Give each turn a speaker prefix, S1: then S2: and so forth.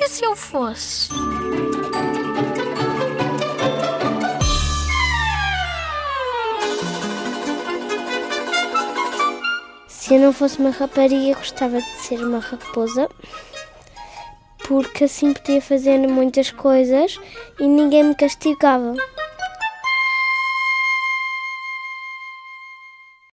S1: E se eu fosse?
S2: Se eu não fosse uma rapariga, gostava de ser uma raposa, porque assim podia fazer muitas coisas e ninguém me castigava.